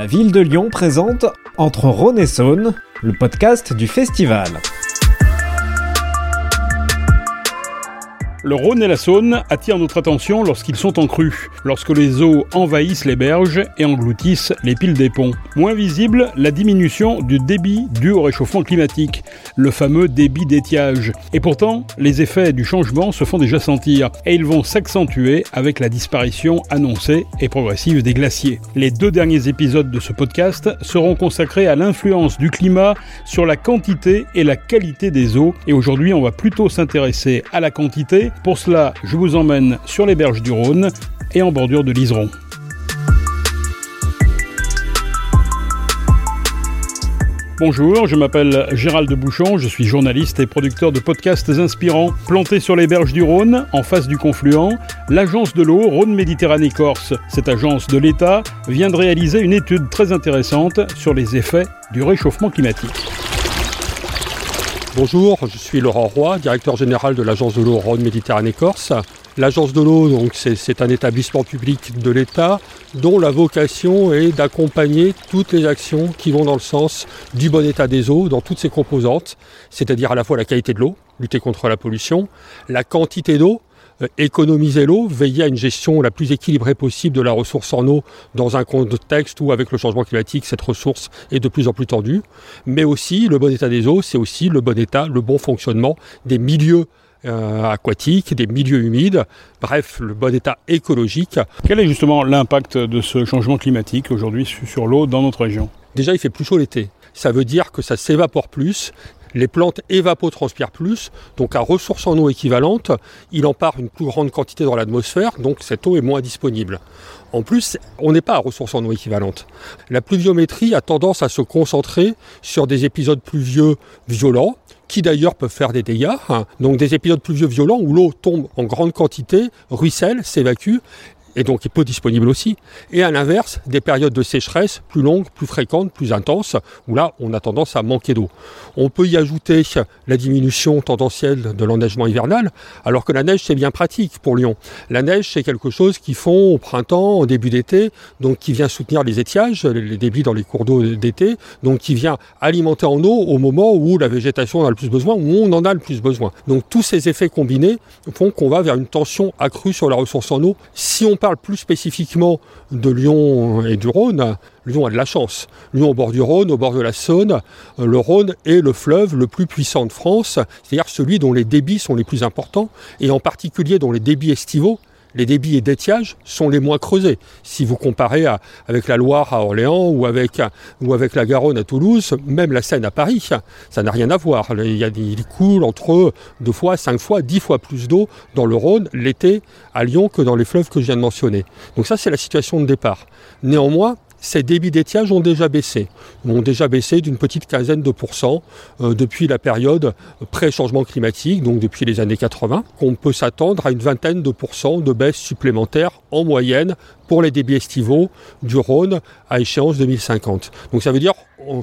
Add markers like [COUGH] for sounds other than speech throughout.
La ville de Lyon présente Entre Rhône et Saône, le podcast du festival. Le Rhône et la Saône attirent notre attention lorsqu'ils sont en crue, lorsque les eaux envahissent les berges et engloutissent les piles des ponts. Moins visible, la diminution du débit dû au réchauffement climatique, le fameux débit d'étiage. Et pourtant, les effets du changement se font déjà sentir, et ils vont s'accentuer avec la disparition annoncée et progressive des glaciers. Les deux derniers épisodes de ce podcast seront consacrés à l'influence du climat sur la quantité et la qualité des eaux, et aujourd'hui on va plutôt s'intéresser à la quantité pour cela, je vous emmène sur les berges du Rhône et en bordure de l'Iseron. Bonjour, je m'appelle Gérald Bouchon, je suis journaliste et producteur de podcasts inspirants. Planté sur les berges du Rhône, en face du confluent, l'agence de l'eau Rhône Méditerranée Corse, cette agence de l'État, vient de réaliser une étude très intéressante sur les effets du réchauffement climatique. Bonjour, je suis Laurent Roy, directeur général de l'agence de l'eau Rhône Méditerranée Corse. L'agence de l'eau, c'est un établissement public de l'État dont la vocation est d'accompagner toutes les actions qui vont dans le sens du bon état des eaux dans toutes ses composantes, c'est-à-dire à la fois la qualité de l'eau, lutter contre la pollution, la quantité d'eau, économiser l'eau, veiller à une gestion la plus équilibrée possible de la ressource en eau dans un contexte où avec le changement climatique cette ressource est de plus en plus tendue, mais aussi le bon état des eaux, c'est aussi le bon état, le bon fonctionnement des milieux euh, aquatiques, des milieux humides, bref, le bon état écologique. Quel est justement l'impact de ce changement climatique aujourd'hui sur l'eau dans notre région? Déjà, il fait plus chaud l'été. Ça veut dire que ça s'évapore plus, les plantes évapotranspirent plus, donc à ressource en eau équivalente, il en part une plus grande quantité dans l'atmosphère, donc cette eau est moins disponible. En plus, on n'est pas à ressource en eau équivalente. La pluviométrie a tendance à se concentrer sur des épisodes pluvieux violents, qui d'ailleurs peuvent faire des dégâts. Hein. Donc des épisodes pluvieux violents où l'eau tombe en grande quantité, ruisselle, s'évacue, et donc peu disponible aussi. Et à l'inverse, des périodes de sécheresse plus longues, plus fréquentes, plus intenses, où là, on a tendance à manquer d'eau. On peut y ajouter la diminution tendancielle de l'enneigement hivernal, alors que la neige, c'est bien pratique pour Lyon. La neige, c'est quelque chose qu'ils font au printemps, au début d'été, donc qui vient soutenir les étiages, les débits dans les cours d'eau d'été, donc qui vient alimenter en eau au moment où la végétation en a le plus besoin, où on en a le plus besoin. Donc tous ces effets combinés font qu'on va vers une tension accrue sur la ressource en eau. Si parle plus spécifiquement de Lyon et du Rhône, Lyon a de la chance. Lyon au bord du Rhône, au bord de la Saône, le Rhône est le fleuve le plus puissant de France, c'est-à-dire celui dont les débits sont les plus importants, et en particulier dont les débits estivaux les débits et d'étiage sont les moins creusés. Si vous comparez avec la Loire à Orléans ou avec, ou avec la Garonne à Toulouse, même la Seine à Paris, ça n'a rien à voir. Il, y a, il coule entre deux fois, cinq fois, dix fois plus d'eau dans le Rhône l'été à Lyon que dans les fleuves que je viens de mentionner. Donc ça, c'est la situation de départ. Néanmoins, ces débits d'étiage ont déjà baissé. Ils ont déjà baissé d'une petite quinzaine de pourcents euh, depuis la période pré-changement climatique, donc depuis les années 80, qu'on peut s'attendre à une vingtaine de pourcents de baisse supplémentaire en moyenne pour les débits estivaux du Rhône à échéance 2050. Donc ça veut dire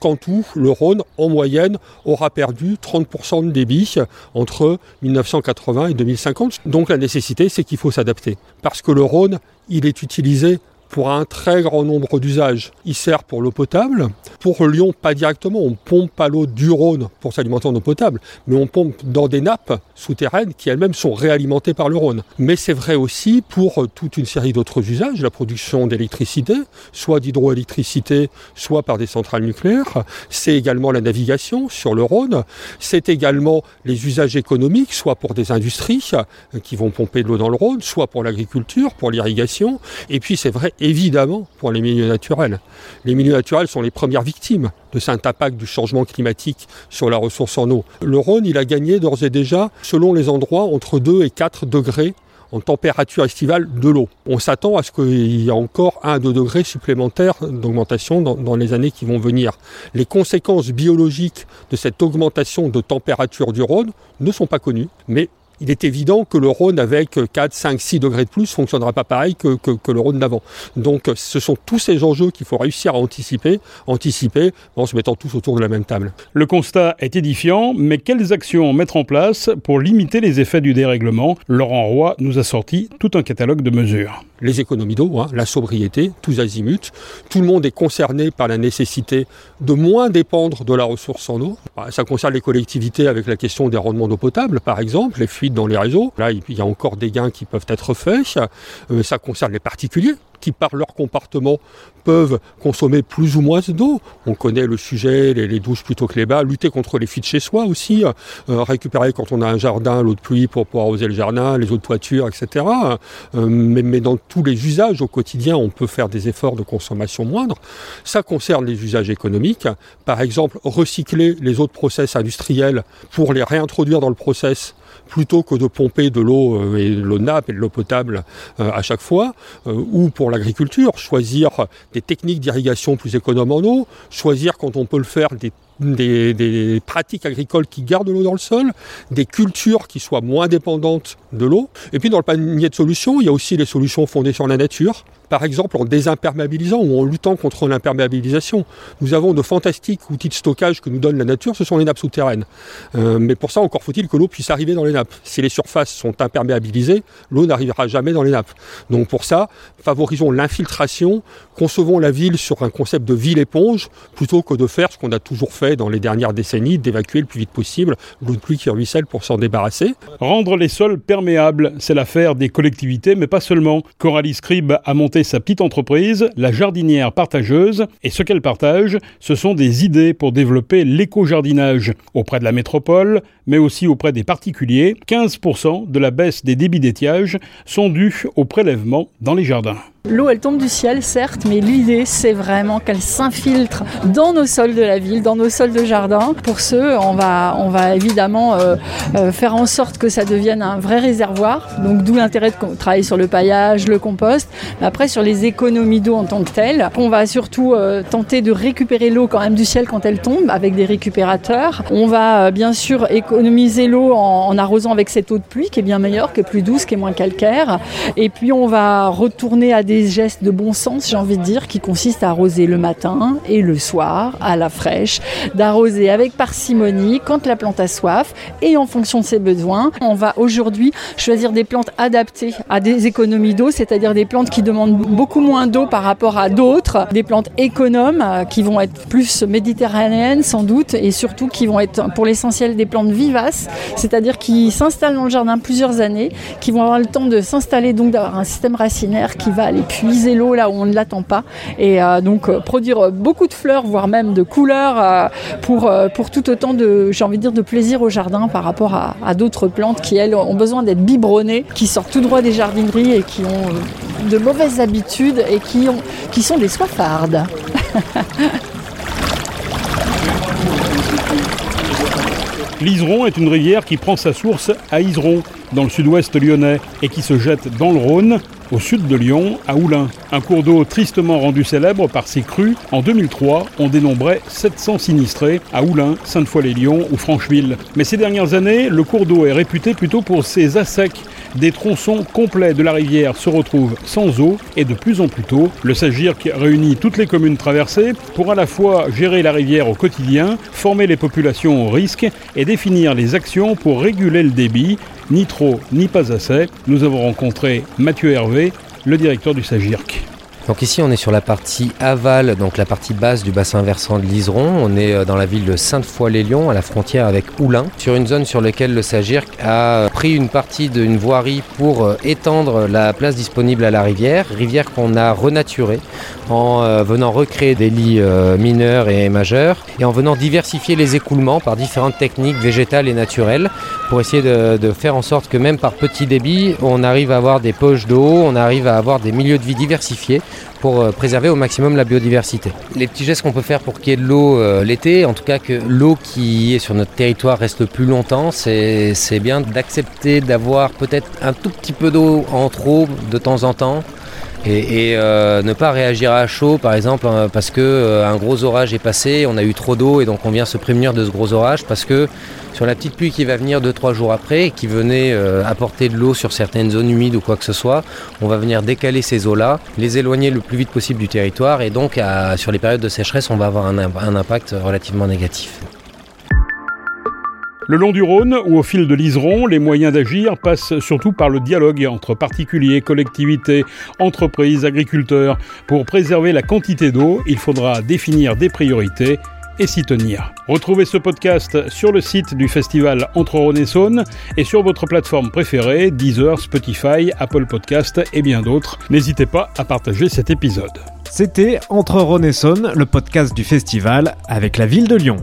qu'en tout, le Rhône, en moyenne, aura perdu 30% de débit entre 1980 et 2050. Donc la nécessité, c'est qu'il faut s'adapter. Parce que le Rhône, il est utilisé pour un très grand nombre d'usages. Il sert pour l'eau potable. Pour Lyon, pas directement. On pompe pas l'eau du Rhône pour s'alimenter en eau potable, mais on pompe dans des nappes souterraines qui elles-mêmes sont réalimentées par le Rhône. Mais c'est vrai aussi pour toute une série d'autres usages, la production d'électricité, soit d'hydroélectricité, soit par des centrales nucléaires. C'est également la navigation sur le Rhône. C'est également les usages économiques, soit pour des industries qui vont pomper de l'eau dans le Rhône, soit pour l'agriculture, pour l'irrigation. Et puis c'est vrai évidemment pour les milieux naturels. Les milieux naturels sont les premières victimes de cet impact du changement climatique sur la ressource en eau. Le Rhône, il a gagné d'ores et déjà, selon les endroits, entre 2 et 4 degrés en température estivale de l'eau. On s'attend à ce qu'il y ait encore 1 à 2 degrés supplémentaires d'augmentation dans, dans, les années qui vont venir. Les conséquences biologiques de cette augmentation de température du Rhône ne sont pas connues, mais il est évident que le Rhône avec 4, 5, 6 degrés de plus fonctionnera pas pareil que, que, le Rhône d'avant. Donc ce sont tous ces enjeux qu'il faut réussir à anticiper, anticiper en se mettant tous autour de la même table. Le constat est édifiant, mais quelles actions mettre en place pour limiter les effets du dérèglement? Laurent Roy nous a sorti tout un catalogue de mesures les économies d'eau, hein, la sobriété, tous azimuts. Tout le monde est concerné par la nécessité de moins dépendre de la ressource en eau. Bah, ça concerne les collectivités avec la question des rendements d'eau potable, par exemple, les fuites dans les réseaux. Là, il y a encore des gains qui peuvent être faits. Euh, ça concerne les particuliers qui, par leur comportement, peuvent consommer plus ou moins d'eau. On connaît le sujet, les, douches plutôt que les bas, lutter contre les fuites chez soi aussi, euh, récupérer quand on a un jardin l'eau de pluie pour pouvoir arroser le jardin, les eaux de toiture, etc. Euh, mais, dans tous les usages au quotidien, on peut faire des efforts de consommation moindre. Ça concerne les usages économiques. Par exemple, recycler les autres process industriels pour les réintroduire dans le process plutôt que de pomper de l'eau euh, et de l'eau nappe et de l'eau potable à chaque fois, ou pour l'agriculture, choisir des techniques d'irrigation plus économes en eau, choisir quand on peut le faire des des, pratiques agricoles qui gardent l'eau dans le sol, des cultures qui soient moins dépendantes de l'eau. Et puis dans le panier de solutions, il y a aussi les solutions fondées sur la nature. Par exemple, en désimperméabilisant ou en luttant contre l'imperméabilisation. Nous avons de fantastiques outils de stockage que nous donne la nature, ce sont les nappes souterraines. Euh, mais pour ça, encore faut-il que l'eau puisse arriver dans les nappes. Si les surfaces sont imperméabilisées, l'eau n'arrivera jamais dans les nappes. Donc pour ça, favorisons l'infiltration, concevons la ville sur un concept de ville éponge, plutôt que de faire ce qu'on a toujours fait dans les dernières décennies, d'évacuer le plus vite possible l'eau de pluie qui ruisselle pour s'en débarrasser. Rendre les sols perméables, c'est l'affaire des collectivités, mais pas seulement. Coralie Scribe a monté sa petite entreprise, la jardinière partageuse, et ce qu'elle partage, ce sont des idées pour développer l'éco-jardinage auprès de la métropole, mais aussi auprès des particuliers. 15% de la baisse des débits d'étiage sont dus au prélèvement dans les jardins. L'eau, elle tombe du ciel, certes, mais l'idée, c'est vraiment qu'elle s'infiltre dans nos sols de la ville, dans nos sols de jardin. Pour ce, on va, évidemment euh, euh, faire en sorte que ça devienne un vrai réservoir. Donc, d'où l'intérêt de travailler sur le paillage, le compost. Mais après, sur les économies d'eau en tant que telles, on va surtout euh, tenter de récupérer l'eau quand même du ciel quand elle tombe avec des récupérateurs. On va bien sûr économiser l'eau en arrosant avec cette eau de pluie qui est bien meilleure, qui est plus douce, qui est moins calcaire. Et puis, on va retourner à des gestes de bon sens, j'ai envie de dire, qui consistent à arroser le matin et le soir à la fraîche, d'arroser avec parcimonie quand la plante a soif et en fonction de ses besoins. On va aujourd'hui choisir des plantes adaptées à des économies d'eau, c'est-à-dire des plantes qui demandent beaucoup moins d'eau par rapport à d'autres, des plantes économes euh, qui vont être plus méditerranéennes sans doute et surtout qui vont être pour l'essentiel des plantes vivaces, c'est-à-dire qui s'installent dans le jardin plusieurs années, qui vont avoir le temps de s'installer donc d'avoir un système racinaire qui va aller puiser l'eau là où on ne l'attend pas. Et euh, donc euh, produire beaucoup de fleurs, voire même de couleurs pour, pour tout autant de, j'ai dire, de plaisir au jardin par rapport à, d'autres plantes qui, elles, ont besoin d'être biberonnées, qui sortent tout droit des jardineries et qui ont de mauvaises habitudes et qui, qui sont des soifardes. [LAUGHS] L'Iseron est une rivière qui prend sa source à Iseron, dans le sud-ouest lyonnais, et qui se jette dans le Rhône au sud de Lyon, à Oulin. Un cours d'eau tristement rendu célèbre par ses crues. En 2003, on dénombrait 700 sinistrés à Oulin, Sainte-Foy-les-Lyons ou Francheville. Mais ces dernières années, le cours d'eau est réputé plutôt pour ses assecs. Des tronçons complets de la rivière se retrouvent sans eau et de plus en plus tôt. Le SAGIRC réunit toutes les communes traversées pour à la fois gérer la rivière au quotidien, former les populations au risque et définir les actions pour réguler le débit, ni trop ni pas assez. Nous avons rencontré Mathieu Hervé, le directeur du SAGIRC. Donc ici on est sur la partie aval, donc la partie basse du bassin versant de l'Iseron. On est euh, dans la ville de Sainte-Foy-les-Lyons, à la frontière avec Oulin, sur une zone sur laquelle le SAGIRC a pris une partie d'une voirie pour euh, étendre la place disponible à la rivière, rivière qu'on a renaturée en euh, venant recréer des lits mineurs et majeurs et en venant diversifier les écoulements par différentes techniques végétales et naturelles pour essayer de, de faire en sorte que même par petit débit, on arrive à avoir des poches d'eau, on arrive à avoir des milieux de vie diversifiés pour euh, préserver au maximum la biodiversité. Les petits gestes qu'on peut faire pour qu'il y ait de l'eau euh, l'été, en tout cas que l'eau qui est sur notre territoire reste plus longtemps, c'est bien d'accepter d'avoir peut-être un tout petit peu d'eau en trop de temps en temps Et, euh, ne pas réagir à chaud, par exemple, hein, parce que euh, un gros orage est passé, on a eu trop d'eau et donc on vient se prémunir de ce gros orage, parce que sur la petite pluie qui va venir 2-3 jours après, qui venait euh, apporter de l'eau sur certaines zones humides ou quoi que ce soit, on va venir décaler ces eaux-là, les éloigner le plus vite possible du territoire et donc sur les périodes de sécheresse, on va avoir un impact relativement négatif. Le long du Rhône ou au fil de l'Iseron, les moyens d'agir passent surtout par le dialogue entre particuliers, collectivités, entreprises, agriculteurs. Pour préserver la quantité d'eau, il faudra définir des priorités et s'y tenir. Retrouvez ce podcast sur le site du festival Entre Rhône et Saône et sur votre plateforme préférée, Deezer, Spotify, Apple Podcast et bien d'autres. N'hésitez pas à partager cet épisode. C'était Entre Rhône et Saône, le podcast du festival avec la ville de Lyon.